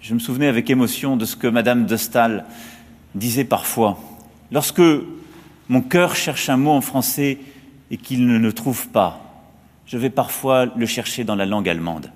Je me souvenais avec émotion de ce que Madame de Stahl disait parfois. Lorsque mon cœur cherche un mot en français et qu'il ne le trouve pas, je vais parfois le chercher dans la langue allemande.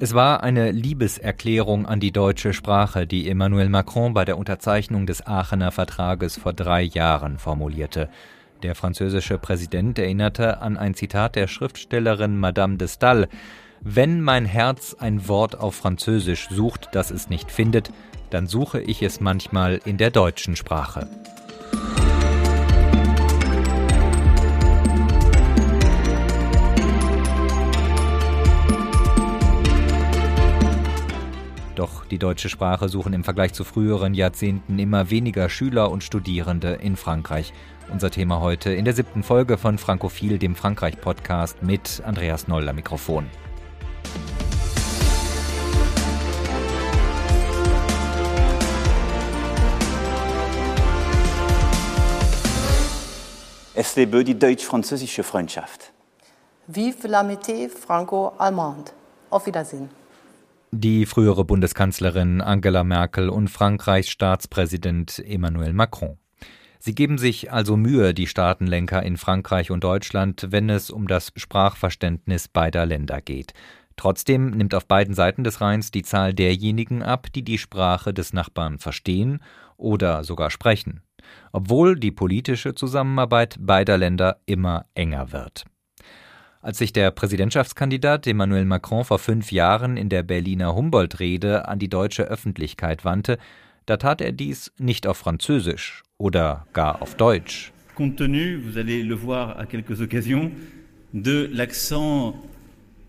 Es war eine Liebeserklärung an die deutsche Sprache, die Emmanuel Macron bei der Unterzeichnung des Aachener Vertrages vor drei Jahren formulierte. Der französische Präsident erinnerte an ein Zitat der Schriftstellerin Madame de Stael Wenn mein Herz ein Wort auf Französisch sucht, das es nicht findet, dann suche ich es manchmal in der deutschen Sprache. Doch die deutsche Sprache suchen im Vergleich zu früheren Jahrzehnten immer weniger Schüler und Studierende in Frankreich. Unser Thema heute in der siebten Folge von Frankophil, dem Frankreich-Podcast mit Andreas Noll am Mikrofon. Es lebe die deutsch-französische Freundschaft. Vive l'amitié franco-allemande. Auf Wiedersehen. Die frühere Bundeskanzlerin Angela Merkel und Frankreichs Staatspräsident Emmanuel Macron. Sie geben sich also Mühe, die Staatenlenker in Frankreich und Deutschland, wenn es um das Sprachverständnis beider Länder geht. Trotzdem nimmt auf beiden Seiten des Rheins die Zahl derjenigen ab, die die Sprache des Nachbarn verstehen oder sogar sprechen, obwohl die politische Zusammenarbeit beider Länder immer enger wird. Als sich der Präsidentschaftskandidat Emmanuel Macron vor fünf Jahren in der Berliner Humboldt-Rede an die deutsche Öffentlichkeit wandte, da tat er dies nicht auf Französisch oder gar auf Deutsch. Compte tenu, vous allez le voir à quelques occasions, de l'accent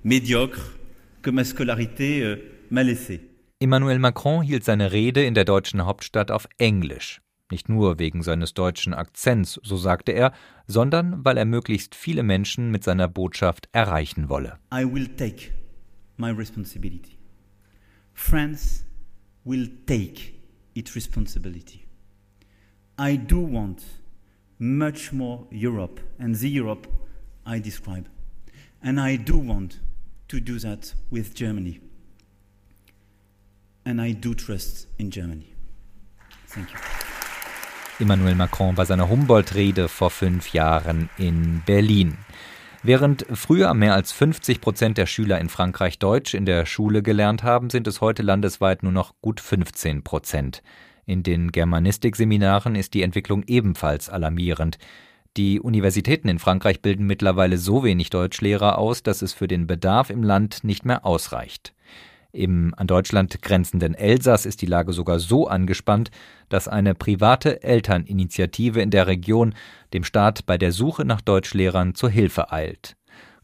médiocre que ma scolarité euh, m'a laissé. Emmanuel Macron hielt seine Rede in der deutschen Hauptstadt auf Englisch. Nicht nur wegen seines deutschen Akzents, so sagte er, sondern weil er möglichst viele Menschen mit seiner Botschaft erreichen wolle. I will take my responsibility. France will take its responsibility. I do want much more Europe and the Europe I describe. And I do want to do that with Germany. And I do trust in Germany. Thank you. Emmanuel Macron bei seiner Humboldt-Rede vor fünf Jahren in Berlin. Während früher mehr als 50 Prozent der Schüler in Frankreich Deutsch in der Schule gelernt haben, sind es heute landesweit nur noch gut 15 Prozent. In den Germanistikseminaren ist die Entwicklung ebenfalls alarmierend. Die Universitäten in Frankreich bilden mittlerweile so wenig Deutschlehrer aus, dass es für den Bedarf im Land nicht mehr ausreicht. Im an Deutschland grenzenden Elsass ist die Lage sogar so angespannt, dass eine private Elterninitiative in der Region dem Staat bei der Suche nach Deutschlehrern zur Hilfe eilt.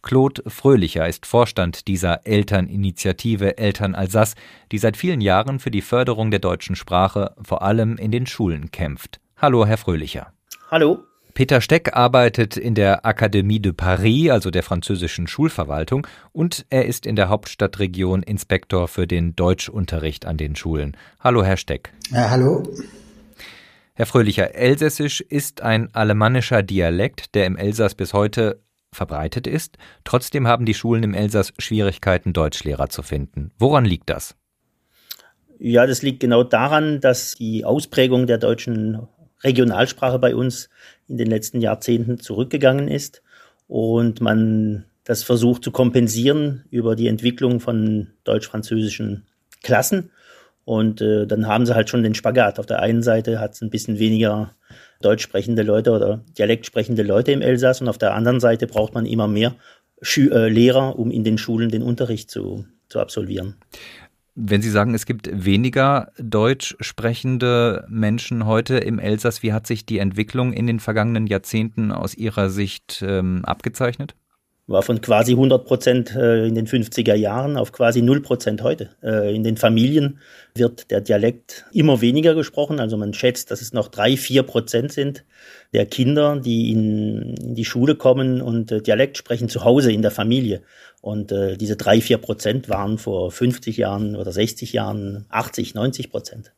Claude Fröhlicher ist Vorstand dieser Elterninitiative Eltern Alsace, die seit vielen Jahren für die Förderung der deutschen Sprache vor allem in den Schulen kämpft. Hallo, Herr Fröhlicher. Hallo. Peter Steck arbeitet in der Académie de Paris, also der französischen Schulverwaltung, und er ist in der Hauptstadtregion Inspektor für den Deutschunterricht an den Schulen. Hallo, Herr Steck. Ja, hallo. Herr Fröhlicher, Elsässisch ist ein alemannischer Dialekt, der im Elsass bis heute verbreitet ist. Trotzdem haben die Schulen im Elsass Schwierigkeiten, Deutschlehrer zu finden. Woran liegt das? Ja, das liegt genau daran, dass die Ausprägung der deutschen Regionalsprache bei uns in den letzten Jahrzehnten zurückgegangen ist und man das versucht zu kompensieren über die Entwicklung von deutsch-französischen Klassen. Und äh, dann haben sie halt schon den Spagat. Auf der einen Seite hat es ein bisschen weniger deutsch sprechende Leute oder dialekt sprechende Leute im Elsass und auf der anderen Seite braucht man immer mehr Schü äh, Lehrer, um in den Schulen den Unterricht zu, zu absolvieren. Wenn Sie sagen, es gibt weniger deutsch sprechende Menschen heute im Elsass, wie hat sich die Entwicklung in den vergangenen Jahrzehnten aus Ihrer Sicht ähm, abgezeichnet? War von quasi 100 Prozent äh, in den 50er Jahren auf quasi 0 Prozent heute. Äh, in den Familien wird der Dialekt immer weniger gesprochen. Also man schätzt, dass es noch drei, vier Prozent sind der Kinder, die in, die Schule kommen und äh, Dialekt sprechen zu Hause in der Familie. Und diese drei, vier Prozent waren vor 50 Jahren oder 60 Jahren 80, 90 Prozent.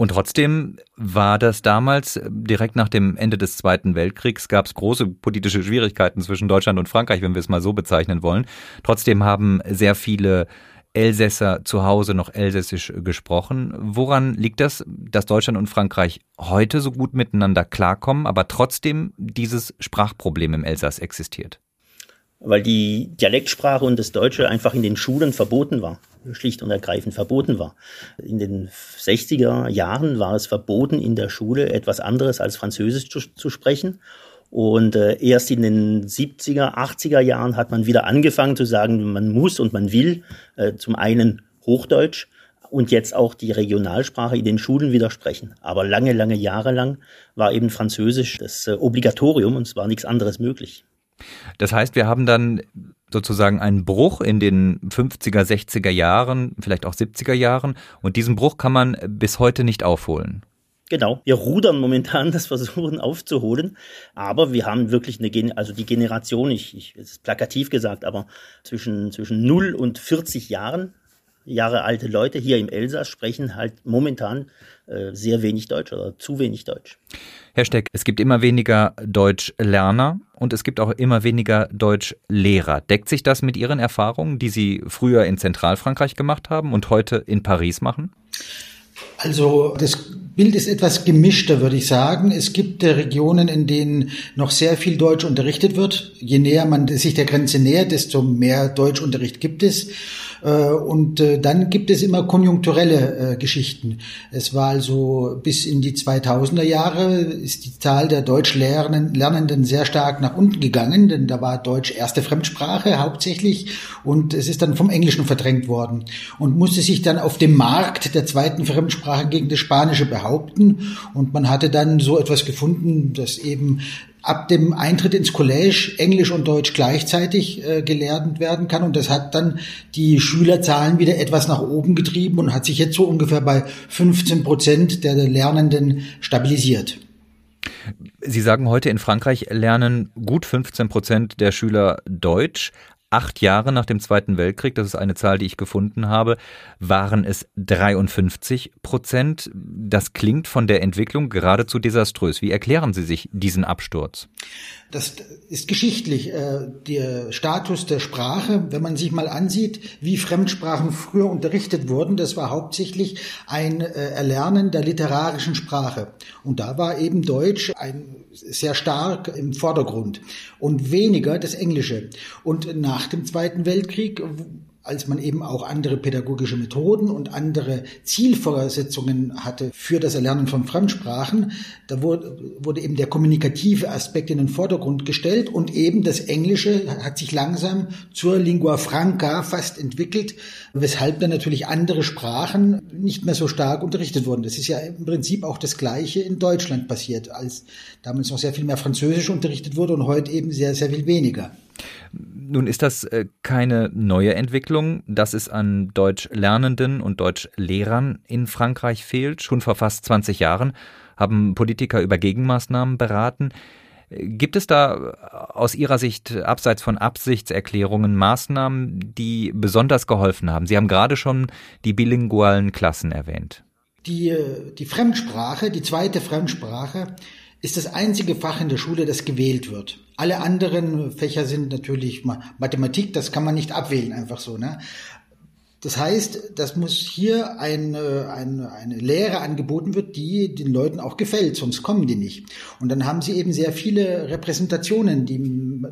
Und trotzdem war das damals, direkt nach dem Ende des Zweiten Weltkriegs, gab es große politische Schwierigkeiten zwischen Deutschland und Frankreich, wenn wir es mal so bezeichnen wollen. Trotzdem haben sehr viele Elsässer zu Hause noch Elsässisch gesprochen. Woran liegt das, dass Deutschland und Frankreich heute so gut miteinander klarkommen, aber trotzdem dieses Sprachproblem im Elsass existiert? Weil die Dialektsprache und das Deutsche einfach in den Schulen verboten war schlicht und ergreifend verboten war. In den 60er Jahren war es verboten, in der Schule etwas anderes als Französisch zu, zu sprechen. Und äh, erst in den 70er, 80er Jahren hat man wieder angefangen zu sagen, man muss und man will äh, zum einen Hochdeutsch und jetzt auch die Regionalsprache in den Schulen wieder sprechen. Aber lange, lange Jahre lang war eben Französisch das äh, Obligatorium und es war nichts anderes möglich. Das heißt, wir haben dann sozusagen einen Bruch in den 50er, 60er Jahren, vielleicht auch 70er Jahren. Und diesen Bruch kann man bis heute nicht aufholen. Genau, wir rudern momentan, das versuchen aufzuholen, aber wir haben wirklich eine, also die Generation, ich, ich ist plakativ gesagt, aber zwischen zwischen 0 und 40 Jahren Jahre alte Leute hier im Elsass sprechen halt momentan sehr wenig Deutsch oder zu wenig Deutsch. Herr Steck, es gibt immer weniger Deutschlerner und es gibt auch immer weniger Deutschlehrer. Deckt sich das mit Ihren Erfahrungen, die Sie früher in Zentralfrankreich gemacht haben und heute in Paris machen? Also das Bild ist etwas gemischter, würde ich sagen. Es gibt äh, Regionen, in denen noch sehr viel Deutsch unterrichtet wird. Je näher man sich der Grenze nähert, desto mehr Deutschunterricht gibt es. Äh, und äh, dann gibt es immer konjunkturelle äh, Geschichten. Es war also bis in die 2000er Jahre ist die Zahl der Deutschlernenden sehr stark nach unten gegangen, denn da war Deutsch erste Fremdsprache hauptsächlich und es ist dann vom Englischen verdrängt worden und musste sich dann auf dem Markt der zweiten Fremdsprache gegen das Spanische behaupten und man hatte dann so etwas gefunden, dass eben ab dem Eintritt ins College Englisch und Deutsch gleichzeitig äh, gelernt werden kann. Und das hat dann die Schülerzahlen wieder etwas nach oben getrieben und hat sich jetzt so ungefähr bei 15 Prozent der Lernenden stabilisiert. Sie sagen heute in Frankreich lernen gut 15 Prozent der Schüler Deutsch acht Jahre nach dem Zweiten Weltkrieg, das ist eine Zahl, die ich gefunden habe, waren es 53 Prozent. Das klingt von der Entwicklung geradezu desaströs. Wie erklären Sie sich diesen Absturz? Das ist geschichtlich. Äh, der Status der Sprache, wenn man sich mal ansieht, wie Fremdsprachen früher unterrichtet wurden, das war hauptsächlich ein äh, Erlernen der literarischen Sprache. Und da war eben Deutsch ein sehr stark im Vordergrund und weniger das Englische. Und nach dem Zweiten Weltkrieg als man eben auch andere pädagogische Methoden und andere Zielvoraussetzungen hatte für das Erlernen von Fremdsprachen, da wurde, eben der kommunikative Aspekt in den Vordergrund gestellt und eben das Englische hat sich langsam zur Lingua Franca fast entwickelt, weshalb dann natürlich andere Sprachen nicht mehr so stark unterrichtet wurden. Das ist ja im Prinzip auch das Gleiche in Deutschland passiert, als damals noch sehr viel mehr Französisch unterrichtet wurde und heute eben sehr, sehr viel weniger. Nun ist das äh, keine neue Entwicklung, dass es an Deutschlernenden und Deutschlehrern in Frankreich fehlt. Schon vor fast 20 Jahren haben Politiker über Gegenmaßnahmen beraten. Gibt es da aus Ihrer Sicht, abseits von Absichtserklärungen, Maßnahmen, die besonders geholfen haben? Sie haben gerade schon die bilingualen Klassen erwähnt. Die, äh, die Fremdsprache, die zweite Fremdsprache, ist das einzige Fach in der Schule, das gewählt wird. Alle anderen Fächer sind natürlich Mathematik, das kann man nicht abwählen, einfach so. Ne? Das heißt, das muss hier eine, eine, eine Lehre angeboten wird, die den Leuten auch gefällt, sonst kommen die nicht. Und dann haben sie eben sehr viele Repräsentationen, die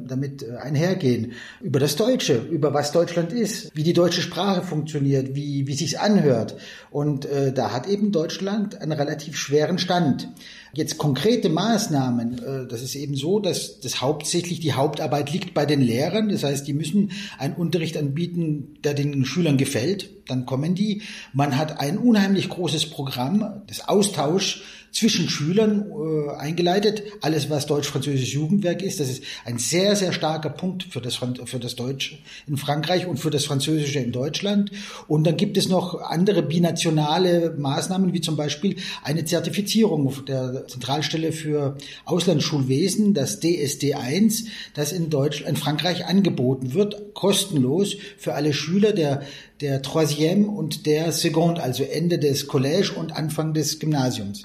damit einhergehen. Über das Deutsche, über was Deutschland ist, wie die deutsche Sprache funktioniert, wie, wie sich's anhört. Und äh, da hat eben Deutschland einen relativ schweren Stand. Jetzt konkrete Maßnahmen, äh, das ist eben so, dass das hauptsächlich die Hauptarbeit liegt bei den Lehrern. Das heißt, die müssen einen Unterricht anbieten, der den Schülern gefällt. Dann kommen die. Man hat ein unheimlich großes Programm des Austauschs zwischen Schülern äh, eingeleitet. Alles, was deutsch-französisches Jugendwerk ist, das ist ein sehr, sehr starker Punkt für das, für das Deutsche in Frankreich und für das Französische in Deutschland. Und dann gibt es noch andere binationale Maßnahmen, wie zum Beispiel eine Zertifizierung der Zentralstelle für Auslandsschulwesen, das DSD1, das in Deutschland, in Frankreich angeboten wird, kostenlos für alle Schüler der der Troisième und der Seconde, also Ende des Collège und Anfang des Gymnasiums.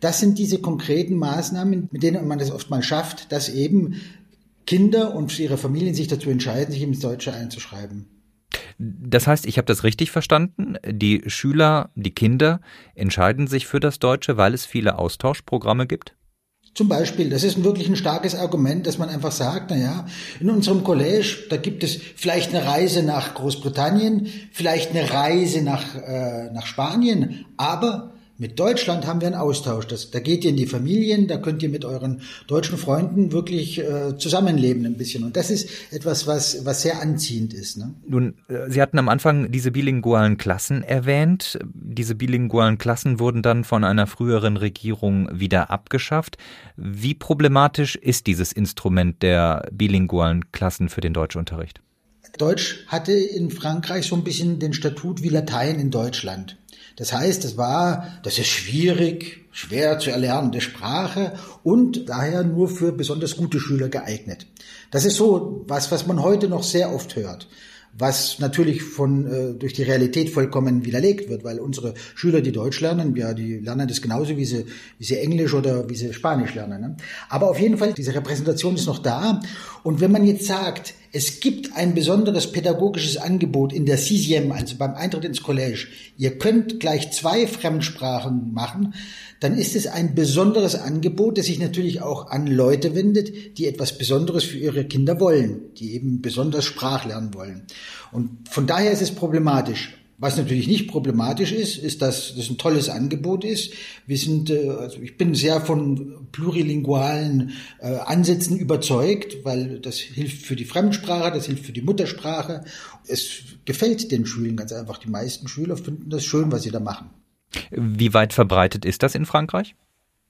Das sind diese konkreten Maßnahmen, mit denen man das oft mal schafft, dass eben Kinder und ihre Familien sich dazu entscheiden, sich ins Deutsche einzuschreiben. Das heißt, ich habe das richtig verstanden. Die Schüler, die Kinder entscheiden sich für das Deutsche, weil es viele Austauschprogramme gibt? Zum Beispiel, das ist wirklich ein starkes Argument, dass man einfach sagt, na ja, in unserem College, da gibt es vielleicht eine Reise nach Großbritannien, vielleicht eine Reise nach, äh, nach Spanien, aber mit Deutschland haben wir einen Austausch. Das, da geht ihr in die Familien, da könnt ihr mit euren deutschen Freunden wirklich äh, zusammenleben ein bisschen. Und das ist etwas, was, was sehr anziehend ist. Ne? Nun, äh, Sie hatten am Anfang diese bilingualen Klassen erwähnt. Diese bilingualen Klassen wurden dann von einer früheren Regierung wieder abgeschafft. Wie problematisch ist dieses Instrument der bilingualen Klassen für den Deutschunterricht? Deutsch hatte in Frankreich so ein bisschen den Statut wie Latein in Deutschland. Das heißt, es war, das ist schwierig, schwer zu erlernende Sprache und daher nur für besonders gute Schüler geeignet. Das ist so was, was man heute noch sehr oft hört was natürlich von äh, durch die Realität vollkommen widerlegt wird, weil unsere Schüler, die Deutsch lernen, ja, die lernen das genauso, wie sie, wie sie Englisch oder wie sie Spanisch lernen. Ne? Aber auf jeden Fall, diese Repräsentation ist noch da. Und wenn man jetzt sagt, es gibt ein besonderes pädagogisches Angebot in der Sixième, also beim Eintritt ins Collège, ihr könnt gleich zwei Fremdsprachen machen, dann ist es ein besonderes Angebot, das sich natürlich auch an Leute wendet, die etwas Besonderes für ihre Kinder wollen, die eben besonders Sprach lernen wollen. Und von daher ist es problematisch. Was natürlich nicht problematisch ist, ist, dass das ein tolles Angebot ist. Wir sind, äh, also ich bin sehr von plurilingualen äh, Ansätzen überzeugt, weil das hilft für die Fremdsprache, das hilft für die Muttersprache. Es gefällt den Schülern ganz einfach. Die meisten Schüler finden das schön, was sie da machen. Wie weit verbreitet ist das in Frankreich?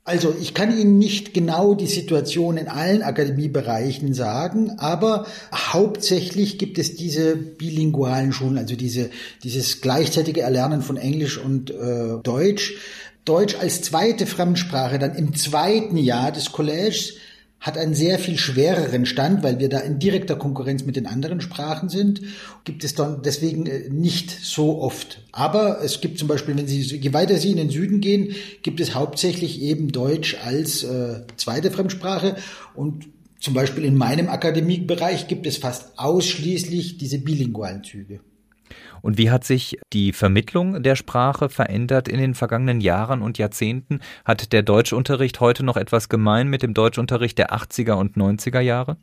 Also ich kann Ihnen nicht genau die Situation in allen Akademiebereichen sagen, aber hauptsächlich gibt es diese bilingualen Schulen, also diese, dieses gleichzeitige Erlernen von Englisch und äh, Deutsch. Deutsch als zweite Fremdsprache dann im zweiten Jahr des Collèges hat einen sehr viel schwereren Stand, weil wir da in direkter Konkurrenz mit den anderen Sprachen sind, gibt es dann deswegen äh, nicht so oft. Aber es gibt zum Beispiel, wenn Sie, je weiter Sie in den Süden gehen, gibt es hauptsächlich eben Deutsch als äh, zweite Fremdsprache und zum Beispiel in meinem Akademiebereich gibt es fast ausschließlich diese bilingualen Züge. Und wie hat sich die Vermittlung der Sprache verändert in den vergangenen Jahren und Jahrzehnten? Hat der Deutschunterricht heute noch etwas gemein mit dem Deutschunterricht der 80er und 90er Jahre?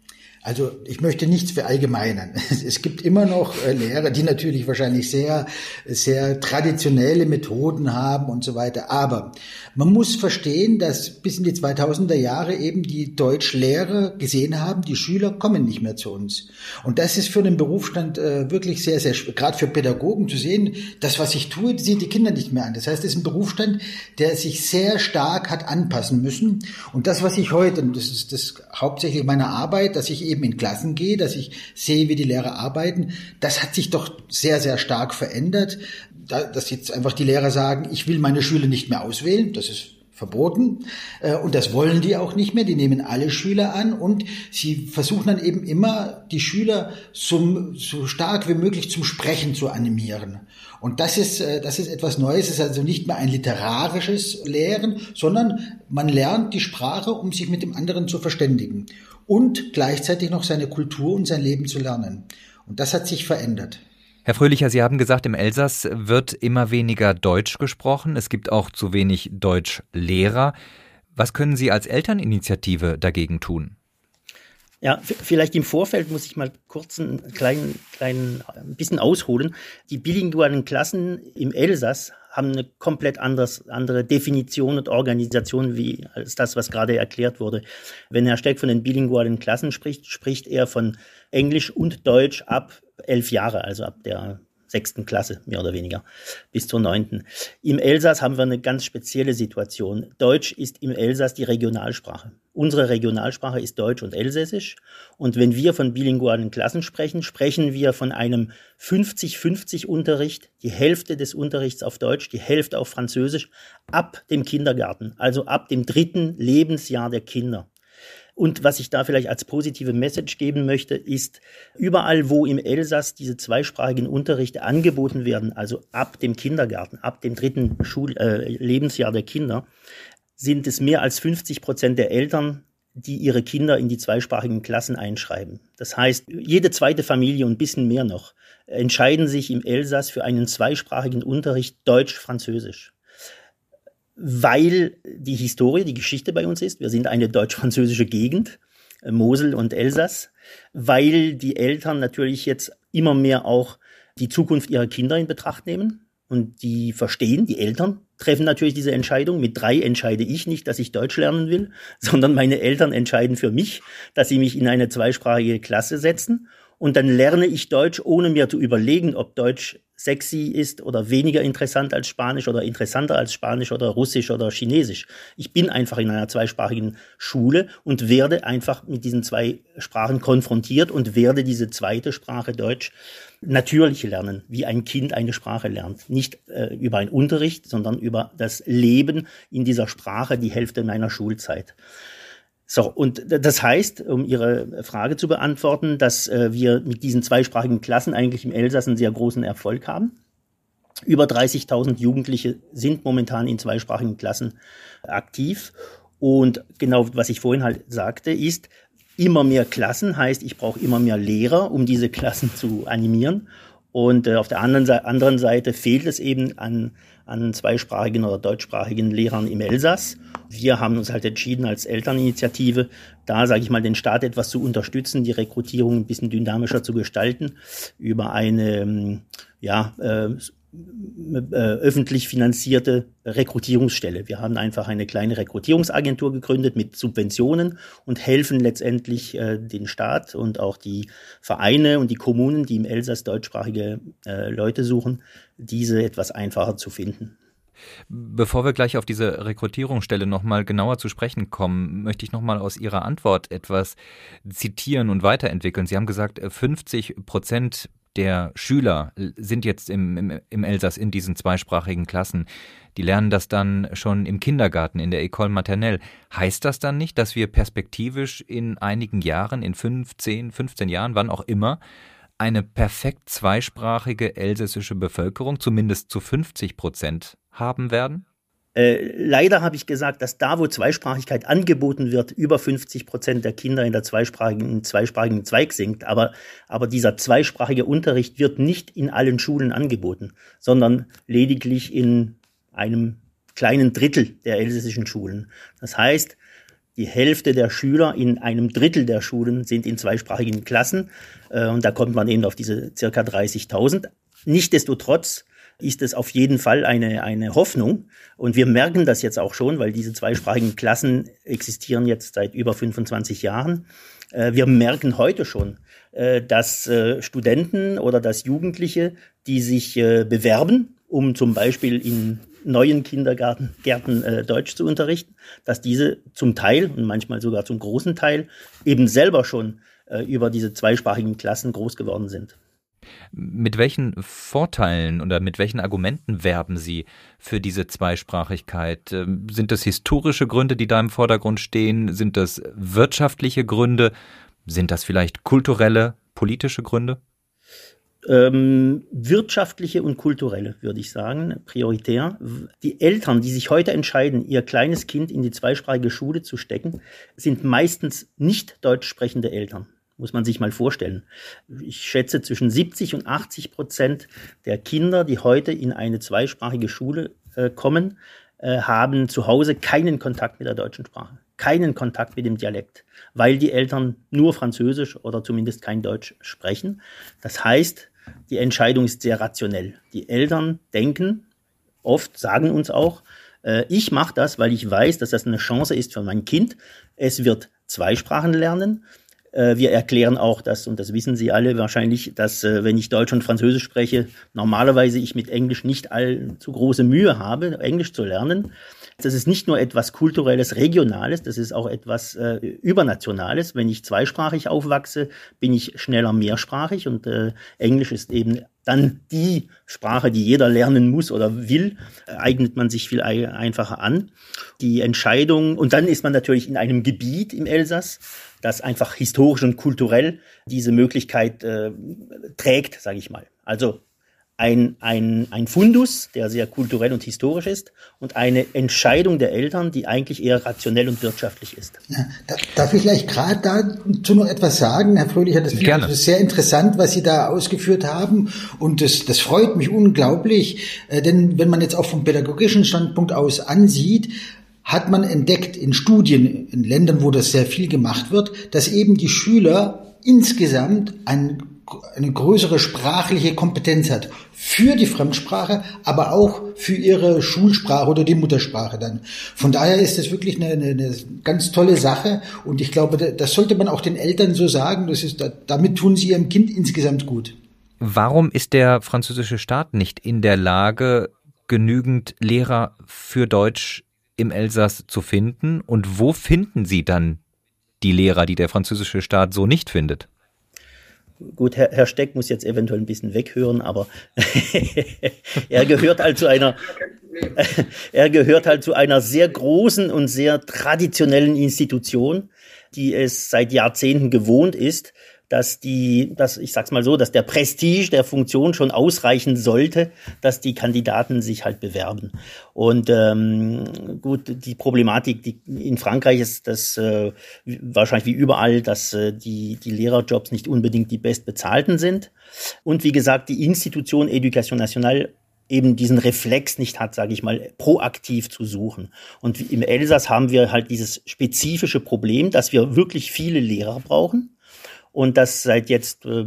Also ich möchte nichts verallgemeinern. Es gibt immer noch äh, Lehrer, die natürlich wahrscheinlich sehr, sehr traditionelle Methoden haben und so weiter. Aber man muss verstehen, dass bis in die 2000er Jahre eben die Deutschlehrer gesehen haben, die Schüler kommen nicht mehr zu uns. Und das ist für den Berufsstand äh, wirklich sehr, sehr, gerade für Pädagogen zu sehen, das, was ich tue, sieht die Kinder nicht mehr an. Das heißt, es ist ein Berufsstand, der sich sehr stark hat anpassen müssen. Und das, was ich heute, und das ist das hauptsächlich meiner Arbeit, dass ich eben in Klassen gehe, dass ich sehe, wie die Lehrer arbeiten, das hat sich doch sehr, sehr stark verändert. dass jetzt einfach die Lehrer sagen, ich will meine Schüler nicht mehr auswählen, das ist verboten äh, und das wollen die auch nicht mehr. Die nehmen alle Schüler an und sie versuchen dann eben immer die Schüler zum, so stark wie möglich zum Sprechen zu animieren. Und das ist äh, das ist etwas Neues. Es ist also nicht mehr ein literarisches Lehren, sondern man lernt die Sprache, um sich mit dem anderen zu verständigen und gleichzeitig noch seine Kultur und sein Leben zu lernen. Und das hat sich verändert. Herr Fröhlicher, Sie haben gesagt, im Elsass wird immer weniger Deutsch gesprochen. Es gibt auch zu wenig Deutschlehrer. Was können Sie als Elterninitiative dagegen tun? Ja, vielleicht im Vorfeld muss ich mal kurz einen kleinen, kleinen, ein bisschen ausholen. Die bilingualen Klassen im Elsass haben eine komplett anderes, andere Definition und Organisation wie als das, was gerade erklärt wurde. Wenn Herr Steck von den bilingualen Klassen spricht, spricht er von Englisch und Deutsch ab elf Jahre, also ab der sechsten Klasse, mehr oder weniger, bis zur neunten. Im Elsass haben wir eine ganz spezielle Situation. Deutsch ist im Elsass die Regionalsprache. Unsere Regionalsprache ist Deutsch und Elsässisch. Und wenn wir von bilingualen Klassen sprechen, sprechen wir von einem 50-50 Unterricht, die Hälfte des Unterrichts auf Deutsch, die Hälfte auf Französisch, ab dem Kindergarten, also ab dem dritten Lebensjahr der Kinder. Und was ich da vielleicht als positive Message geben möchte, ist, überall, wo im Elsass diese zweisprachigen Unterrichte angeboten werden, also ab dem Kindergarten, ab dem dritten Schul äh, Lebensjahr der Kinder, sind es mehr als 50 Prozent der Eltern, die ihre Kinder in die zweisprachigen Klassen einschreiben. Das heißt, jede zweite Familie und ein bisschen mehr noch entscheiden sich im Elsass für einen zweisprachigen Unterricht Deutsch-Französisch weil die Historie, die Geschichte bei uns ist. Wir sind eine deutsch-französische Gegend, äh, Mosel und Elsass, weil die Eltern natürlich jetzt immer mehr auch die Zukunft ihrer Kinder in Betracht nehmen und die verstehen, die Eltern treffen natürlich diese Entscheidung. Mit drei entscheide ich nicht, dass ich Deutsch lernen will, sondern meine Eltern entscheiden für mich, dass sie mich in eine zweisprachige Klasse setzen und dann lerne ich Deutsch, ohne mir zu überlegen, ob Deutsch sexy ist oder weniger interessant als Spanisch oder interessanter als Spanisch oder Russisch oder Chinesisch. Ich bin einfach in einer zweisprachigen Schule und werde einfach mit diesen zwei Sprachen konfrontiert und werde diese zweite Sprache Deutsch natürlich lernen, wie ein Kind eine Sprache lernt. Nicht äh, über einen Unterricht, sondern über das Leben in dieser Sprache die Hälfte meiner Schulzeit. So, und das heißt, um Ihre Frage zu beantworten, dass äh, wir mit diesen zweisprachigen Klassen eigentlich im Elsass einen sehr großen Erfolg haben. Über 30.000 Jugendliche sind momentan in zweisprachigen Klassen aktiv. Und genau, was ich vorhin halt sagte, ist, immer mehr Klassen heißt, ich brauche immer mehr Lehrer, um diese Klassen zu animieren. Und äh, auf der anderen, anderen Seite fehlt es eben an, an zweisprachigen oder deutschsprachigen Lehrern im Elsass. Wir haben uns halt entschieden als Elterninitiative, da sage ich mal den Staat etwas zu unterstützen, die Rekrutierung ein bisschen dynamischer zu gestalten über eine ja äh, äh, öffentlich finanzierte Rekrutierungsstelle. Wir haben einfach eine kleine Rekrutierungsagentur gegründet mit Subventionen und helfen letztendlich äh, den Staat und auch die Vereine und die Kommunen, die im Elsass deutschsprachige äh, Leute suchen, diese etwas einfacher zu finden. Bevor wir gleich auf diese Rekrutierungsstelle nochmal genauer zu sprechen kommen, möchte ich nochmal aus Ihrer Antwort etwas zitieren und weiterentwickeln. Sie haben gesagt, 50 Prozent der Schüler sind jetzt im, im, im Elsass in diesen zweisprachigen Klassen. Die lernen das dann schon im Kindergarten, in der École Maternelle. Heißt das dann nicht, dass wir perspektivisch in einigen Jahren, in 15, 15 Jahren, wann auch immer, eine perfekt zweisprachige elsässische Bevölkerung, zumindest zu 50 Prozent, haben werden? Äh, leider habe ich gesagt, dass da, wo Zweisprachigkeit angeboten wird, über 50 Prozent der Kinder in der zweisprachigen, zweisprachigen Zweig singt. Aber, aber dieser zweisprachige Unterricht wird nicht in allen Schulen angeboten, sondern lediglich in einem kleinen Drittel der elsässischen Schulen. Das heißt, die Hälfte der Schüler in einem Drittel der Schulen sind in zweisprachigen Klassen. Äh, und da kommt man eben auf diese circa 30.000. Nichtsdestotrotz ist es auf jeden Fall eine, eine Hoffnung. Und wir merken das jetzt auch schon, weil diese zweisprachigen Klassen existieren jetzt seit über 25 Jahren. Äh, wir merken heute schon, äh, dass äh, Studenten oder dass Jugendliche, die sich bewerben, um zum Beispiel in neuen Kindergärten Gärten, äh, Deutsch zu unterrichten, dass diese zum Teil und manchmal sogar zum großen Teil eben selber schon äh, über diese zweisprachigen Klassen groß geworden sind. Mit welchen Vorteilen oder mit welchen Argumenten werben Sie für diese Zweisprachigkeit? Ähm, sind das historische Gründe, die da im Vordergrund stehen? Sind das wirtschaftliche Gründe? Sind das vielleicht kulturelle, politische Gründe? Ähm, wirtschaftliche und kulturelle, würde ich sagen, prioritär. Die Eltern, die sich heute entscheiden, ihr kleines Kind in die zweisprachige Schule zu stecken, sind meistens nicht deutsch sprechende Eltern muss man sich mal vorstellen. Ich schätze zwischen 70 und 80 Prozent der Kinder, die heute in eine zweisprachige Schule äh, kommen, äh, haben zu Hause keinen Kontakt mit der deutschen Sprache, keinen Kontakt mit dem Dialekt, weil die Eltern nur Französisch oder zumindest kein Deutsch sprechen. Das heißt, die Entscheidung ist sehr rationell. Die Eltern denken, oft sagen uns auch, äh, ich mache das, weil ich weiß, dass das eine Chance ist für mein Kind. Es wird zwei Sprachen lernen wir erklären auch, dass, und das wissen Sie alle wahrscheinlich, dass äh, wenn ich Deutsch und Französisch spreche, normalerweise ich mit Englisch nicht allzu große Mühe habe, Englisch zu lernen. Das ist nicht nur etwas kulturelles, regionales, das ist auch etwas äh, übernationales. Wenn ich zweisprachig aufwachse, bin ich schneller mehrsprachig und äh, Englisch ist eben dann die Sprache, die jeder lernen muss oder will, eignet man sich viel einfacher an. Die Entscheidung, und dann ist man natürlich in einem Gebiet im Elsass, das einfach historisch und kulturell diese Möglichkeit äh, trägt, sage ich mal. Also ein, ein, ein Fundus, der sehr kulturell und historisch ist, und eine Entscheidung der Eltern, die eigentlich eher rationell und wirtschaftlich ist. Ja, darf ich vielleicht gerade dazu noch etwas sagen, Herr Fröhlicher? Das Gerne. ist sehr interessant, was Sie da ausgeführt haben, und das, das freut mich unglaublich, äh, denn wenn man jetzt auch vom pädagogischen Standpunkt aus ansieht, hat man entdeckt in Studien in Ländern, wo das sehr viel gemacht wird, dass eben die Schüler insgesamt ein eine größere sprachliche Kompetenz hat für die Fremdsprache, aber auch für ihre Schulsprache oder die Muttersprache dann. Von daher ist das wirklich eine, eine, eine ganz tolle Sache und ich glaube, das sollte man auch den Eltern so sagen. Das ist, damit tun sie ihrem Kind insgesamt gut. Warum ist der französische Staat nicht in der Lage, genügend Lehrer für Deutsch im Elsass zu finden? Und wo finden Sie dann die Lehrer, die der französische Staat so nicht findet? Gut, Herr, Herr Steck muss jetzt eventuell ein bisschen weghören, aber er gehört halt zu einer, er gehört halt zu einer sehr großen und sehr traditionellen Institution, die es seit Jahrzehnten gewohnt ist, dass die, dass ich sag's mal so, dass der Prestige der Funktion schon ausreichen sollte, dass die Kandidaten sich halt bewerben. Und ähm, gut, die Problematik die in Frankreich ist das äh, wahrscheinlich wie überall, dass äh, die die Lehrerjobs nicht unbedingt die bestbezahlten sind. Und wie gesagt, die Institution Education Nationale eben diesen Reflex nicht hat, sage ich mal, proaktiv zu suchen. Und im Elsass haben wir halt dieses spezifische Problem, dass wir wirklich viele Lehrer brauchen und das seit jetzt äh,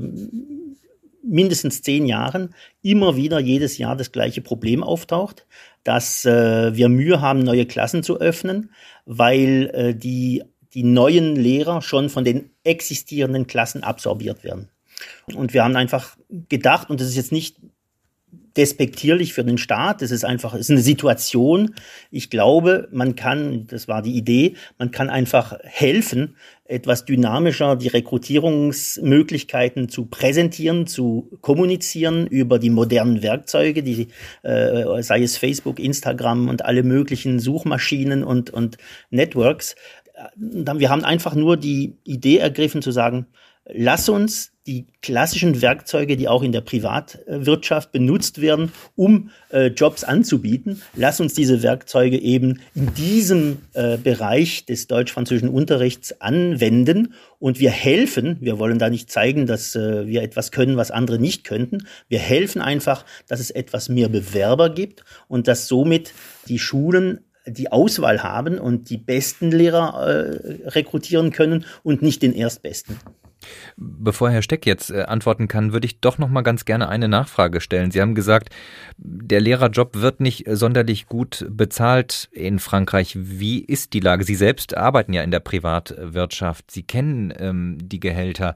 mindestens zehn Jahren immer wieder jedes Jahr das gleiche Problem auftaucht, dass äh, wir Mühe haben, neue Klassen zu öffnen, weil äh, die, die neuen Lehrer schon von den existierenden Klassen absorbiert werden. Und wir haben einfach gedacht, und das ist jetzt nicht despektierlich für den Staat. Das ist einfach, ist eine Situation. Ich glaube, man kann, das war die Idee, man kann einfach helfen, etwas dynamischer die Rekrutierungsmöglichkeiten zu präsentieren, zu kommunizieren über die modernen Werkzeuge, die äh, sei es Facebook, Instagram und alle möglichen Suchmaschinen und und Networks. Wir haben einfach nur die Idee ergriffen zu sagen, lass uns die klassischen Werkzeuge, die auch in der Privatwirtschaft benutzt werden, um äh, Jobs anzubieten. Lass uns diese Werkzeuge eben in diesem äh, Bereich des deutsch-französischen Unterrichts anwenden und wir helfen, wir wollen da nicht zeigen, dass äh, wir etwas können, was andere nicht könnten. Wir helfen einfach, dass es etwas mehr Bewerber gibt und dass somit die Schulen die Auswahl haben und die besten Lehrer äh, rekrutieren können und nicht den Erstbesten. Bevor Herr Steck jetzt äh, antworten kann, würde ich doch noch mal ganz gerne eine Nachfrage stellen. Sie haben gesagt, der Lehrerjob wird nicht sonderlich gut bezahlt in Frankreich. Wie ist die Lage? Sie selbst arbeiten ja in der Privatwirtschaft. Sie kennen ähm, die Gehälter,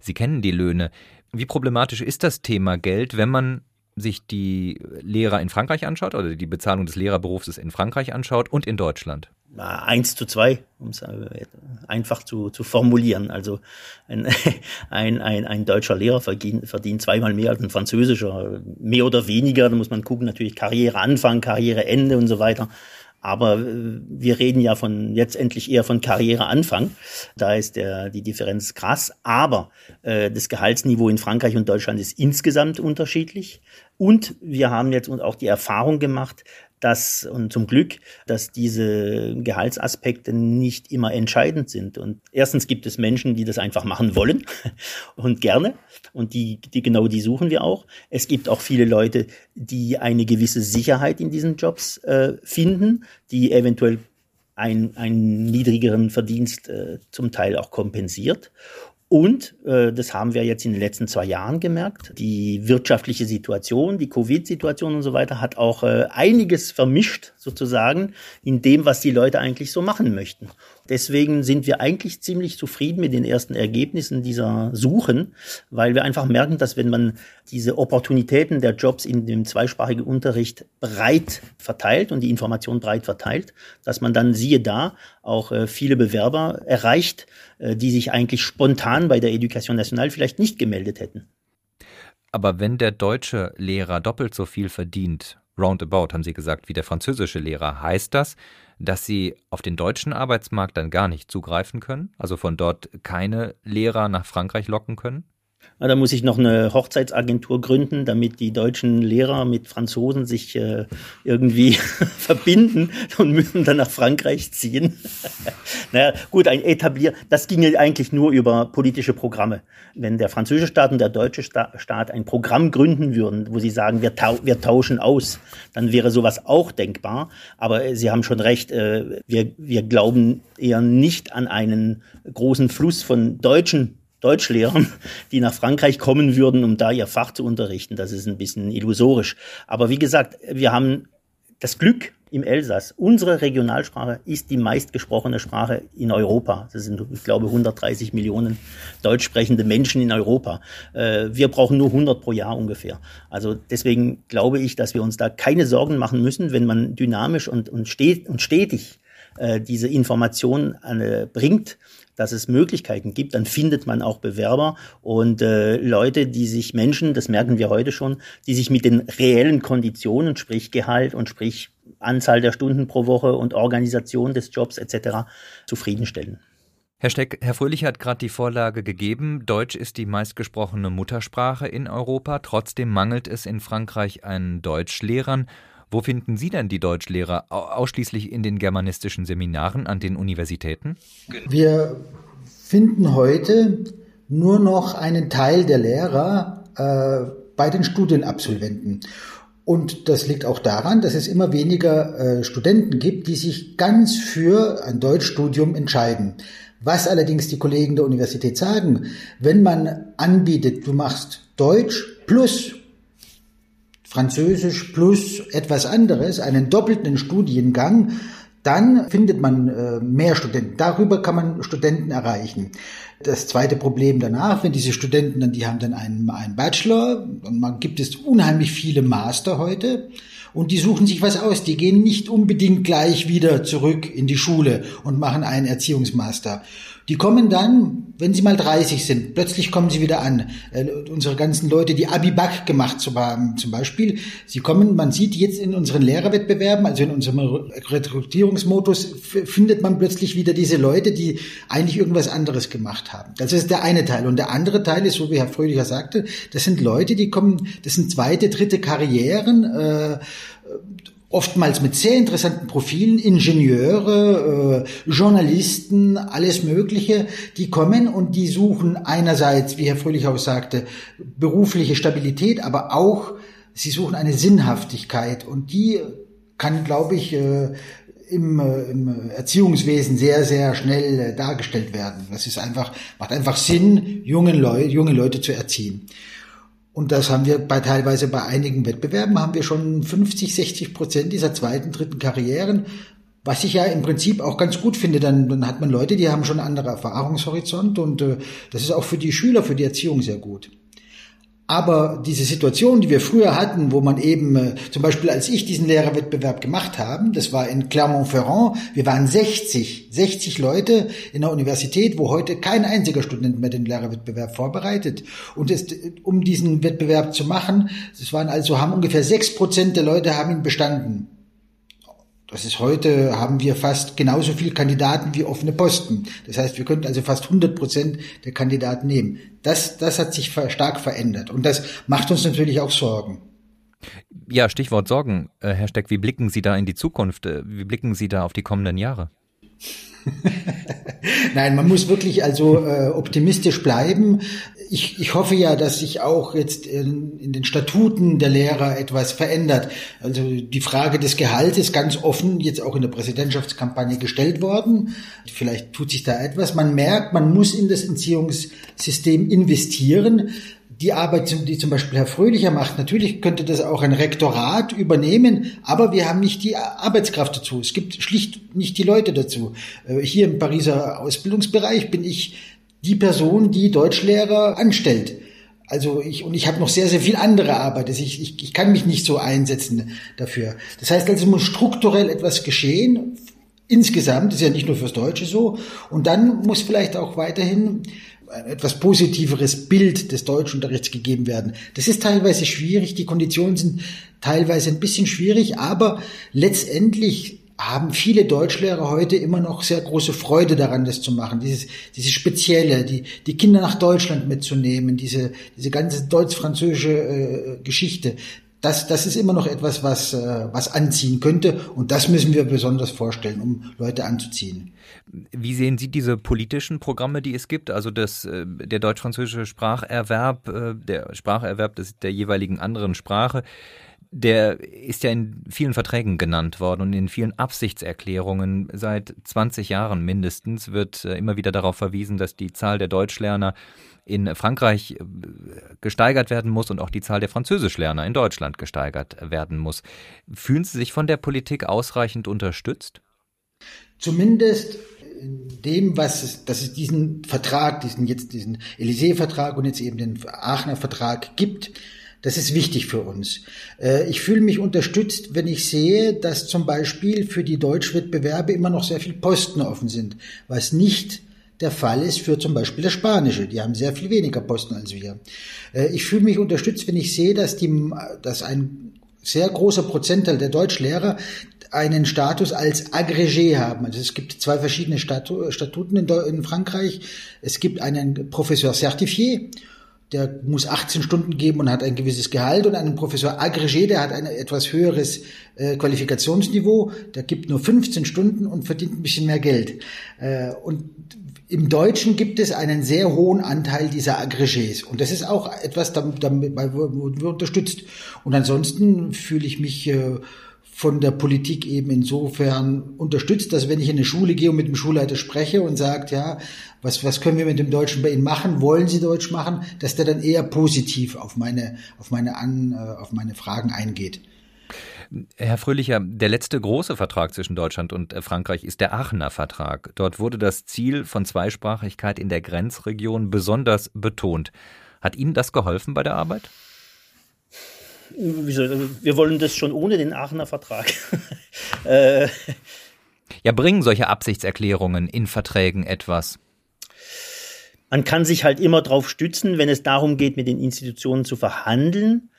Sie kennen die Löhne. Wie problematisch ist das Thema Geld, wenn man sich die Lehrer in Frankreich anschaut oder die Bezahlung des Lehrerberufs in Frankreich anschaut und in Deutschland? Eins zu zwei, um es äh, einfach zu, zu formulieren. Also ein, ein, ein, ein deutscher Lehrer verdient, verdient zweimal mehr als ein französischer, mehr oder weniger. Da muss man gucken, natürlich Karriereanfang, Karriereende und so weiter. Aber äh, wir reden ja von jetzt endlich eher von Karriereanfang. Da ist der, die Differenz krass. Aber äh, das Gehaltsniveau in Frankreich und Deutschland ist insgesamt unterschiedlich. Und wir haben jetzt auch die Erfahrung gemacht, dass, und zum Glück, dass diese Gehaltsaspekte nicht immer entscheidend sind. Und erstens gibt es Menschen, die das einfach machen wollen und gerne. Und die, die genau die suchen wir auch. Es gibt auch viele Leute, die eine gewisse Sicherheit in diesen Jobs äh, finden, die eventuell ein, einen niedrigeren Verdienst äh, zum Teil auch kompensiert. Und äh, das haben wir jetzt in den letzten zwei Jahren gemerkt. Die wirtschaftliche Situation, die Covid-Situation und so weiter hat auch äh, einiges vermischt sozusagen in dem, was die Leute eigentlich so machen möchten. Deswegen sind wir eigentlich ziemlich zufrieden mit den ersten Ergebnissen dieser Suchen, weil wir einfach merken, dass wenn man diese Opportunitäten der Jobs in dem zweisprachigen Unterricht breit verteilt und die Information breit verteilt, dass man dann siehe da auch äh, viele Bewerber erreicht, äh, die sich eigentlich spontan bei der Education Nationale vielleicht nicht gemeldet hätten. Aber wenn der deutsche Lehrer doppelt so viel verdient, roundabout haben Sie gesagt, wie der französische Lehrer, heißt das, dass Sie auf den deutschen Arbeitsmarkt dann gar nicht zugreifen können? Also von dort keine Lehrer nach Frankreich locken können? Da muss ich noch eine Hochzeitsagentur gründen, damit die deutschen Lehrer mit Franzosen sich äh, irgendwie verbinden und müssen dann nach Frankreich ziehen. naja, gut, ein Etablier, das ginge eigentlich nur über politische Programme. Wenn der französische Staat und der deutsche Staat ein Programm gründen würden, wo sie sagen, wir, tau wir tauschen aus, dann wäre sowas auch denkbar. Aber äh, Sie haben schon recht, äh, wir, wir glauben eher nicht an einen großen Fluss von Deutschen Deutschlehrern, die nach Frankreich kommen würden, um da ihr Fach zu unterrichten. Das ist ein bisschen illusorisch. Aber wie gesagt, wir haben das Glück im Elsass. Unsere Regionalsprache ist die meistgesprochene Sprache in Europa. Das sind, ich glaube, 130 Millionen deutsch sprechende Menschen in Europa. Äh, wir brauchen nur 100 pro Jahr ungefähr. Also deswegen glaube ich, dass wir uns da keine Sorgen machen müssen, wenn man dynamisch und, und, stetig äh, diese Informationen bringt, dass es Möglichkeiten gibt, dann findet man auch Bewerber und äh, Leute, die sich Menschen, das merken wir heute schon, die sich mit den reellen Konditionen, sprich Gehalt und sprich Anzahl der Stunden pro Woche und Organisation des Jobs etc. zufriedenstellen. Herr Steck, Herr Fröhlich hat gerade die Vorlage gegeben. Deutsch ist die meistgesprochene Muttersprache in Europa. Trotzdem mangelt es in Frankreich an Deutschlehrern. Wo finden Sie denn die Deutschlehrer? Ausschließlich in den germanistischen Seminaren an den Universitäten? Wir finden heute nur noch einen Teil der Lehrer äh, bei den Studienabsolventen. Und das liegt auch daran, dass es immer weniger äh, Studenten gibt, die sich ganz für ein Deutschstudium entscheiden. Was allerdings die Kollegen der Universität sagen, wenn man anbietet, du machst Deutsch plus Französisch plus etwas anderes, einen doppelten Studiengang, dann findet man äh, mehr Studenten. Darüber kann man Studenten erreichen. Das zweite Problem danach, wenn diese Studenten dann, die haben dann einen, einen Bachelor und man gibt es unheimlich viele Master heute und die suchen sich was aus. Die gehen nicht unbedingt gleich wieder zurück in die Schule und machen einen Erziehungsmaster. Die kommen dann, wenn sie mal 30 sind, plötzlich kommen sie wieder an. Äh, unsere ganzen Leute, die Abibak gemacht haben, zum Beispiel, sie kommen, man sieht jetzt in unseren Lehrerwettbewerben, also in unserem Rekrutierungsmodus, findet man plötzlich wieder diese Leute, die eigentlich irgendwas anderes gemacht haben. Das ist der eine Teil. Und der andere Teil ist, so wie Herr Fröhlicher sagte, das sind Leute, die kommen, das sind zweite, dritte Karrieren, äh, oftmals mit sehr interessanten Profilen, Ingenieure, äh, Journalisten, alles Mögliche, die kommen und die suchen einerseits, wie Herr Fröhlich auch sagte, berufliche Stabilität, aber auch sie suchen eine Sinnhaftigkeit und die kann, glaube ich, äh, im, äh, im Erziehungswesen sehr, sehr schnell äh, dargestellt werden. Das ist einfach, macht einfach Sinn, junge Leute, junge Leute zu erziehen. Und das haben wir bei teilweise bei einigen Wettbewerben haben wir schon 50, 60 Prozent dieser zweiten, dritten Karrieren. Was ich ja im Prinzip auch ganz gut finde, dann, dann hat man Leute, die haben schon einen anderen Erfahrungshorizont und äh, das ist auch für die Schüler, für die Erziehung sehr gut. Aber diese Situation, die wir früher hatten, wo man eben, äh, zum Beispiel als ich diesen Lehrerwettbewerb gemacht habe, das war in Clermont-Ferrand, wir waren 60, 60 Leute in der Universität, wo heute kein einziger Student mehr den Lehrerwettbewerb vorbereitet. Und es, um diesen Wettbewerb zu machen, das waren also, haben ungefähr sechs Prozent der Leute haben ihn bestanden. Das ist heute, haben wir fast genauso viele Kandidaten wie offene Posten. Das heißt, wir könnten also fast 100 Prozent der Kandidaten nehmen. Das, das hat sich stark verändert und das macht uns natürlich auch Sorgen. Ja, Stichwort Sorgen. Äh, Herr Steck, wie blicken Sie da in die Zukunft? Äh, wie blicken Sie da auf die kommenden Jahre? Nein, man muss wirklich also äh, optimistisch bleiben ich, ich hoffe ja, dass sich auch jetzt in, in, den Statuten der Lehrer etwas verändert. Also die Frage des Gehaltes ganz offen jetzt auch in der Präsidentschaftskampagne gestellt worden. Vielleicht tut sich da etwas. Man merkt, man muss in das Entziehungssystem investieren. die Arbeit, die zum Beispiel Herr Fröhlicher macht, natürlich könnte das auch ein Rektorat übernehmen, aber wir haben nicht die Arbeitskraft dazu. Es gibt schlicht nicht die Leute dazu. Äh, hier im Pariser Ausbildungsbereich bin ich die Person, die Deutschlehrer anstellt. Also ich, und ich habe noch sehr, sehr viel andere Arbeit. Ich, ich, ich kann mich nicht so einsetzen dafür. Das heißt also, muss strukturell etwas geschehen. Insgesamt ist ja nicht nur fürs Deutsche so. Und dann muss vielleicht auch weiterhin ein etwas positiveres Bild des Deutschunterrichts gegeben werden. Das ist teilweise schwierig. Die Konditionen sind teilweise ein bisschen schwierig, aber letztendlich haben viele Deutschlehrer heute immer noch sehr große Freude daran, das zu machen. Dieses, diese spezielle, die, die Kinder nach Deutschland mitzunehmen, diese, diese ganze deutsch-französische äh, Geschichte. Das, das ist immer noch etwas, was, äh, was anziehen könnte. Und das müssen wir besonders vorstellen, um Leute anzuziehen. Wie sehen Sie diese politischen Programme, die es gibt? Also das, äh, der deutsch-französische Spracherwerb, äh, der Spracherwerb des, der jeweiligen anderen Sprache der ist ja in vielen Verträgen genannt worden und in vielen Absichtserklärungen seit 20 Jahren mindestens wird äh, immer wieder darauf verwiesen, dass die Zahl der Deutschlerner in Frankreich äh, gesteigert werden muss und auch die Zahl der Französischlerner in Deutschland gesteigert werden muss. Fühlen Sie sich von der Politik ausreichend unterstützt? Zumindest in dem, was es, dass es diesen Vertrag, diesen jetzt diesen Élysée-Vertrag und jetzt eben den Aachener Vertrag gibt, das ist wichtig für uns. Äh, ich fühle mich unterstützt, wenn ich sehe, dass zum Beispiel für die Deutschwettbewerbe immer noch sehr viele Posten offen sind, was nicht der Fall ist für zum Beispiel das Spanische. Die haben sehr viel weniger Posten als wir. Äh, ich fühle mich unterstützt, wenn ich sehe, dass, die, dass ein sehr großer Prozentteil der Deutschlehrer einen Status als Agrégé haben. Also es gibt zwei verschiedene Statuten in, Frankreich. Es gibt einen Professeur Certifié der muss 18 Stunden geben und hat ein gewisses Gehalt und einen Professor Agrégé, der hat ein etwas höheres äh, Qualifikationsniveau, der gibt nur 15 Stunden und verdient ein bisschen mehr Geld. Äh, und im Deutschen gibt es einen sehr hohen Anteil dieser Agrégés und das ist auch etwas, damit, damit wir unterstützt. Und ansonsten fühle ich mich äh, von der Politik eben insofern unterstützt, dass wenn ich in eine Schule gehe und mit dem Schulleiter spreche und sagt, ja, was, was können wir mit dem Deutschen bei Ihnen machen? Wollen Sie Deutsch machen? Dass der dann eher positiv auf meine, auf meine, An, äh, auf meine Fragen eingeht. Herr Fröhlicher, der letzte große Vertrag zwischen Deutschland und äh, Frankreich ist der Aachener Vertrag. Dort wurde das Ziel von Zweisprachigkeit in der Grenzregion besonders betont. Hat Ihnen das geholfen bei der Arbeit? Wir wollen das schon ohne den Aachener Vertrag. Äh, ja, bringen solche Absichtserklärungen in Verträgen etwas? Man kann sich halt immer darauf stützen, wenn es darum geht, mit den Institutionen zu verhandeln.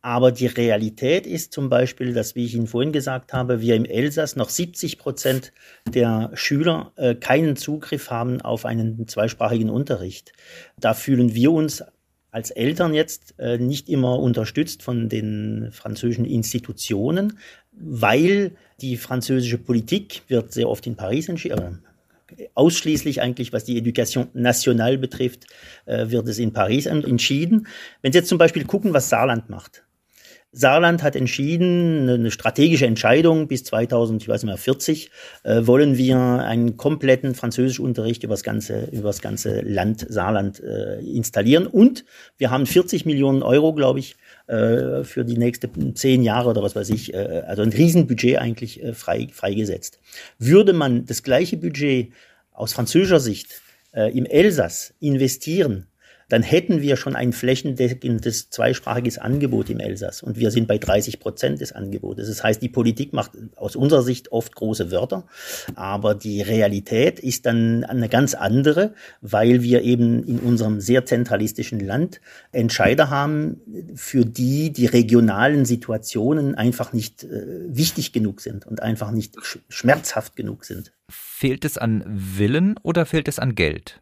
Aber die Realität ist zum Beispiel, dass, wie ich Ihnen vorhin gesagt habe, wir im Elsass noch 70 Prozent der Schüler äh, keinen Zugriff haben auf einen zweisprachigen Unterricht. Da fühlen wir uns als Eltern jetzt äh, nicht immer unterstützt von den französischen Institutionen, weil die französische Politik wird sehr oft in Paris entschieden. Äh, ausschließlich eigentlich, was die Education nationale betrifft, äh, wird es in Paris entschieden. Wenn Sie jetzt zum Beispiel gucken, was Saarland macht. Saarland hat entschieden, eine strategische Entscheidung bis 2000, ich weiß nicht mehr, 40, äh, wollen wir einen kompletten Französischunterricht über das ganze, über das ganze Land Saarland äh, installieren. Und wir haben 40 Millionen Euro, glaube ich, äh, für die nächsten zehn Jahre oder was weiß ich, äh, also ein Riesenbudget eigentlich äh, frei, freigesetzt. Würde man das gleiche Budget aus französischer Sicht äh, im Elsass investieren, dann hätten wir schon ein flächendeckendes zweisprachiges Angebot im Elsass. Und wir sind bei 30 Prozent des Angebotes. Das heißt, die Politik macht aus unserer Sicht oft große Wörter, aber die Realität ist dann eine ganz andere, weil wir eben in unserem sehr zentralistischen Land Entscheider haben, für die die regionalen Situationen einfach nicht äh, wichtig genug sind und einfach nicht schmerzhaft genug sind. Fehlt es an Willen oder fehlt es an Geld?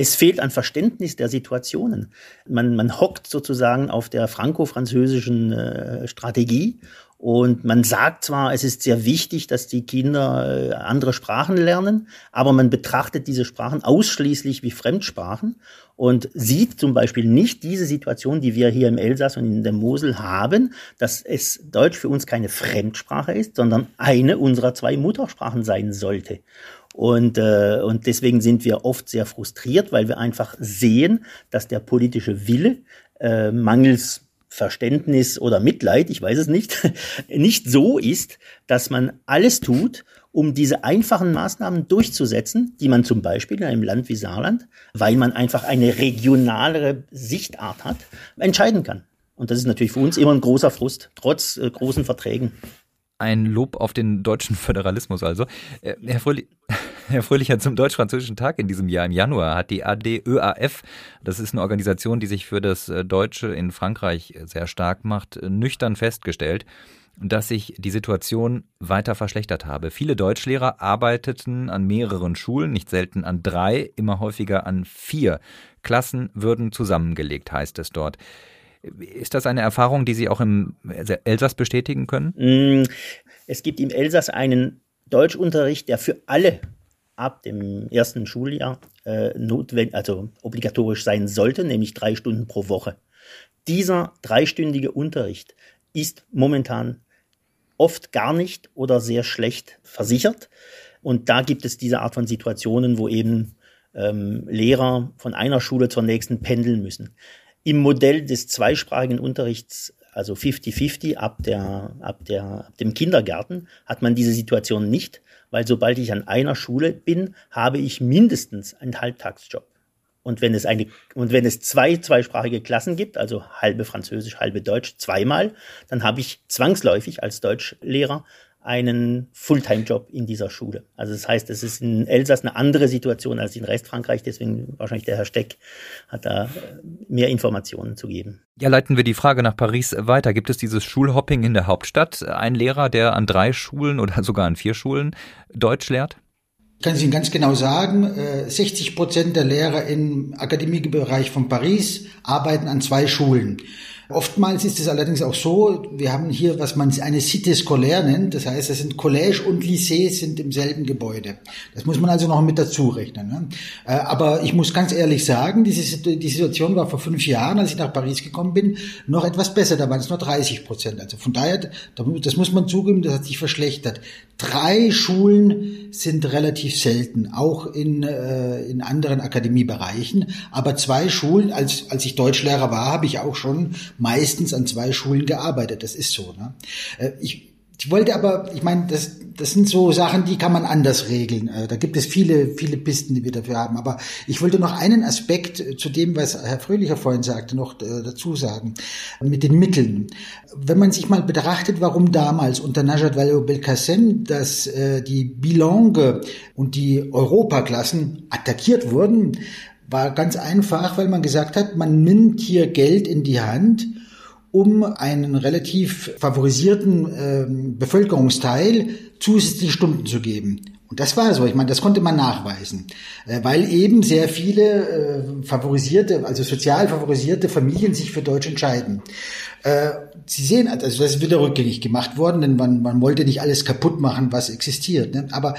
Es fehlt an Verständnis der Situationen. Man, man hockt sozusagen auf der franco-französischen äh, Strategie und man sagt zwar, es ist sehr wichtig, dass die Kinder äh, andere Sprachen lernen, aber man betrachtet diese Sprachen ausschließlich wie Fremdsprachen und sieht zum Beispiel nicht diese Situation, die wir hier im Elsass und in der Mosel haben, dass es Deutsch für uns keine Fremdsprache ist, sondern eine unserer zwei Muttersprachen sein sollte. Und, äh, und deswegen sind wir oft sehr frustriert, weil wir einfach sehen, dass der politische Wille äh, mangels Verständnis oder Mitleid, ich weiß es nicht, nicht so ist, dass man alles tut, um diese einfachen Maßnahmen durchzusetzen, die man zum Beispiel in einem Land wie Saarland, weil man einfach eine regionalere Sichtart hat, entscheiden kann. Und das ist natürlich für uns immer ein großer Frust, trotz äh, großen Verträgen. Ein Lob auf den deutschen Föderalismus also. Äh, Herr, Fröhlich, Herr Fröhlicher, zum Deutsch-Französischen Tag in diesem Jahr im Januar hat die ADÖAF, das ist eine Organisation, die sich für das äh, Deutsche in Frankreich sehr stark macht, äh, nüchtern festgestellt, dass sich die Situation weiter verschlechtert habe. Viele Deutschlehrer arbeiteten an mehreren Schulen, nicht selten an drei, immer häufiger an vier. Klassen würden zusammengelegt, heißt es dort. Ist das eine Erfahrung, die Sie auch im Elsass bestätigen können? Mm, es gibt im Elsass einen Deutschunterricht, der für alle ab dem ersten Schuljahr äh, notwendig, also obligatorisch sein sollte, nämlich drei Stunden pro Woche. Dieser dreistündige Unterricht ist momentan oft gar nicht oder sehr schlecht versichert. Und da gibt es diese Art von Situationen, wo eben ähm, Lehrer von einer Schule zur nächsten pendeln müssen. Im Modell des zweisprachigen Unterrichts, also 50-50 ab, der, ab, der, ab dem Kindergarten, hat man diese Situation nicht, weil sobald ich an einer Schule bin, habe ich mindestens einen Halbtagsjob. Und wenn es eine, und wenn es zwei zweisprachige Klassen gibt, also halbe Französisch, halbe Deutsch, zweimal, dann habe ich zwangsläufig als Deutschlehrer einen Fulltime-Job in dieser Schule. Also das heißt, es ist in Elsass eine andere Situation als in Restfrankreich, deswegen wahrscheinlich der Herr Steck hat da mehr Informationen zu geben. Ja, leiten wir die Frage nach Paris weiter. Gibt es dieses Schulhopping in der Hauptstadt? Ein Lehrer, der an drei Schulen oder sogar an vier Schulen Deutsch lehrt? Ich kann es Ihnen ganz genau sagen, 60 äh, Prozent der Lehrer im Akademiebereich von Paris arbeiten an zwei Schulen. Oftmals ist es allerdings auch so, wir haben hier, was man eine Cité scolaire nennt, das heißt, es sind Collège und Lycée sind im selben Gebäude. Das muss man also noch mit dazu rechnen. Ne? Äh, aber ich muss ganz ehrlich sagen, diese, die Situation war vor fünf Jahren, als ich nach Paris gekommen bin, noch etwas besser. Da waren es nur 30 Prozent. Also von daher, das muss man zugeben, das hat sich verschlechtert. Drei Schulen sind relativ selten, auch in, äh, in anderen Akademiebereichen. Aber zwei Schulen, als, als ich Deutschlehrer war, habe ich auch schon meistens an zwei Schulen gearbeitet. Das ist so. Ne? Äh, ich, ich wollte aber, ich meine, das, das sind so Sachen, die kann man anders regeln. Äh, da gibt es viele, viele Pisten, die wir dafür haben. Aber ich wollte noch einen Aspekt zu dem, was Herr Fröhlicher vorhin sagte, noch äh, dazu sagen. Mit den Mitteln. Wenn man sich mal betrachtet, warum damals unter Najat Vallaud-Belkacem, dass äh, die Bilange und die Europaklassen attackiert wurden, war ganz einfach, weil man gesagt hat, man nimmt hier Geld in die Hand, um einen relativ favorisierten äh, Bevölkerungsteil zusätzliche Stunden zu geben. Und das war so, ich meine, das konnte man nachweisen, äh, weil eben sehr viele äh, favorisierte, also sozial favorisierte Familien sich für Deutsch entscheiden. Äh, Sie sehen, also das ist wieder rückgängig gemacht worden, denn man, man wollte nicht alles kaputt machen, was existiert. Ne? Aber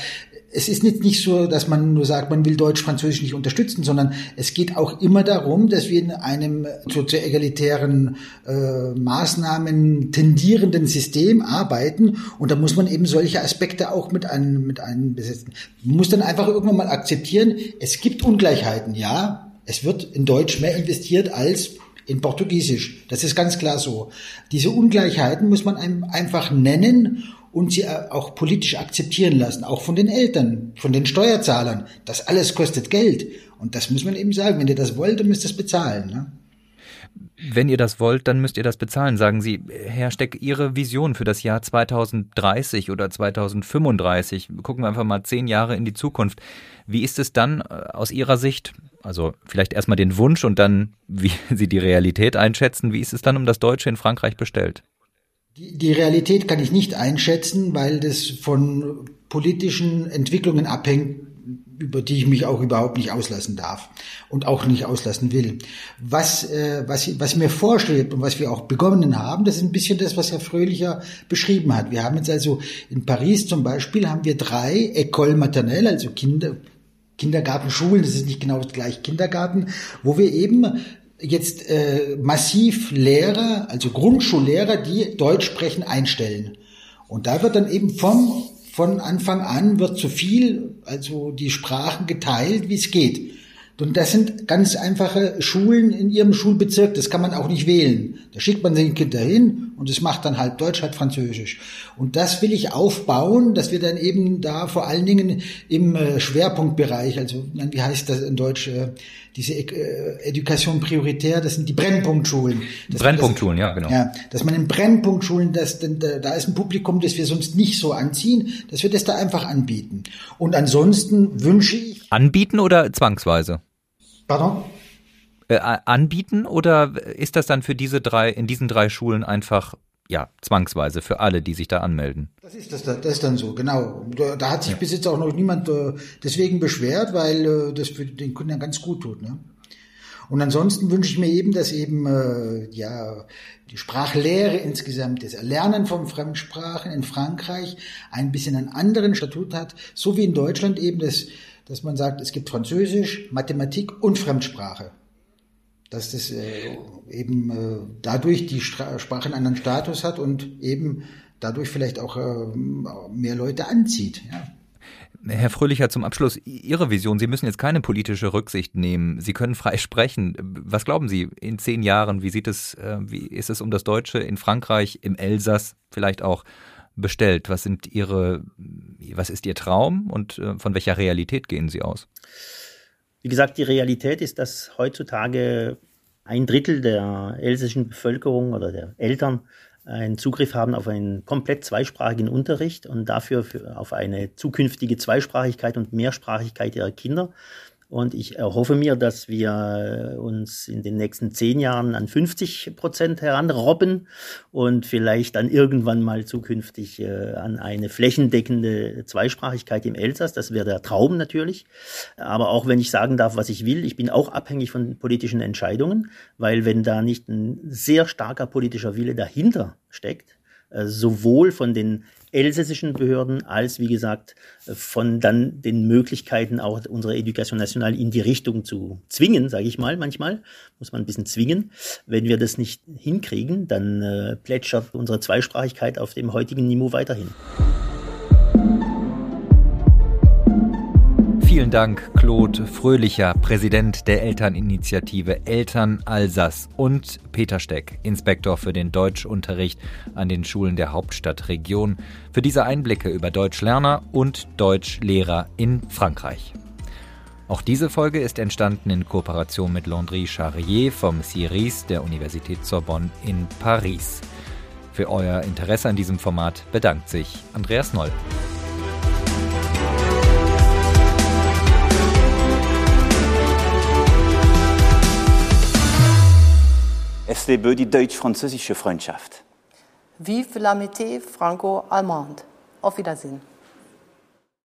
es ist nicht, nicht so, dass man nur sagt, man will Deutsch, Französisch nicht unterstützen, sondern es geht auch immer darum, dass wir in einem zu, zu egalitären äh, Maßnahmen tendierenden System arbeiten und da muss man eben solche Aspekte auch mit einem mit einem besetzen. Man muss dann einfach irgendwann mal akzeptieren, es gibt Ungleichheiten, ja, es wird in Deutsch mehr investiert als in Portugiesisch. Das ist ganz klar so. Diese Ungleichheiten muss man einfach nennen und sie äh, auch politisch akzeptieren lassen, auch von den Eltern, von den Steuerzahlern. Das alles kostet Geld. Und das muss man eben sagen. Wenn ihr das wollt, dann müsst ihr es bezahlen. Ne? Wenn ihr das wollt, dann müsst ihr das bezahlen, sagen Sie. Herr Steck, Ihre Vision für das Jahr 2030 oder 2035, gucken wir einfach mal zehn Jahre in die Zukunft. Wie ist es dann äh, aus Ihrer Sicht, also vielleicht erstmal den Wunsch und dann, wie Sie die Realität einschätzen, wie ist es dann um das Deutsche in Frankreich bestellt? Die, die Realität kann ich nicht einschätzen, weil das von politischen Entwicklungen abhängt, über die ich mich auch überhaupt nicht auslassen darf und auch nicht auslassen will. Was, äh, was, was mir vorschlägt und was wir auch begonnen haben, das ist ein bisschen das, was Herr Fröhlicher beschrieben hat. Wir haben jetzt also in Paris zum Beispiel haben wir drei École maternelle, also Kinder, Kindergartenschulen, das ist nicht genau gleich Kindergarten, wo wir eben jetzt äh, massiv Lehrer, also Grundschullehrer, die Deutsch sprechen, einstellen. Und da wird dann eben vom von Anfang an wird zu viel also die Sprachen geteilt, wie es geht. Und das sind ganz einfache Schulen in ihrem Schulbezirk, das kann man auch nicht wählen. Da schickt man den Kinder hin und es macht dann halb Deutsch, halb Französisch. Und das will ich aufbauen, dass wir dann eben da vor allen Dingen im äh, Schwerpunktbereich, also wie heißt das in Deutsch, äh, diese äh, Education prioritär, das sind die Brennpunktschulen. Brennpunktschulen, ja, genau. Ja, dass man in Brennpunktschulen, das, denn da, da ist ein Publikum, das wir sonst nicht so anziehen, dass wir das da einfach anbieten. Und ansonsten wünsche ich. Anbieten oder zwangsweise? Pardon? Äh, anbieten oder ist das dann für diese drei, in diesen drei Schulen einfach ja, zwangsweise für alle, die sich da anmelden. Das ist, das, das ist dann so, genau. Da, da hat sich ja. bis jetzt auch noch niemand äh, deswegen beschwert, weil äh, das für den Kunden ganz gut tut. Ne? Und ansonsten wünsche ich mir eben, dass eben äh, ja die Sprachlehre insgesamt, das Erlernen von Fremdsprachen in Frankreich ein bisschen einen anderen Statut hat, so wie in Deutschland eben das dass man sagt, es gibt Französisch, Mathematik und Fremdsprache. Dass das äh, eben äh, dadurch die Stra Sprache einen anderen Status hat und eben dadurch vielleicht auch äh, mehr Leute anzieht. Ja. Herr Fröhlicher, zum Abschluss Ihre Vision. Sie müssen jetzt keine politische Rücksicht nehmen. Sie können frei sprechen. Was glauben Sie in zehn Jahren? Wie sieht es, äh, wie ist es um das Deutsche in Frankreich, im Elsass, vielleicht auch bestellt? Was sind Ihre, was ist Ihr Traum und äh, von welcher Realität gehen Sie aus? Wie gesagt, die Realität ist, dass heutzutage ein Drittel der elsässischen Bevölkerung oder der Eltern einen Zugriff haben auf einen komplett zweisprachigen Unterricht und dafür auf eine zukünftige Zweisprachigkeit und Mehrsprachigkeit ihrer Kinder. Und ich erhoffe mir, dass wir uns in den nächsten zehn Jahren an 50 Prozent heranrobben und vielleicht dann irgendwann mal zukünftig äh, an eine flächendeckende Zweisprachigkeit im Elsass. Das wäre der Traum natürlich. Aber auch wenn ich sagen darf, was ich will, ich bin auch abhängig von politischen Entscheidungen, weil wenn da nicht ein sehr starker politischer Wille dahinter steckt, sowohl von den elsässischen Behörden als, wie gesagt, äh, von dann den Möglichkeiten auch unsere Education Nationale in die Richtung zu zwingen, sage ich mal. Manchmal muss man ein bisschen zwingen. Wenn wir das nicht hinkriegen, dann äh, plätschert unsere Zweisprachigkeit auf dem heutigen Niveau weiterhin. Vielen Dank, Claude Fröhlicher, Präsident der Elterninitiative Eltern Alsass und Peter Steck, Inspektor für den Deutschunterricht an den Schulen der Hauptstadtregion, für diese Einblicke über Deutschlerner und Deutschlehrer in Frankreich. Auch diese Folge ist entstanden in Kooperation mit Landry Charrier vom CIRIS der Universität Sorbonne in Paris. Für euer Interesse an diesem Format bedankt sich Andreas Noll. Es lebe die deutsch-französische Freundschaft. Vive l'amitié franco-allemande. Auf Wiedersehen.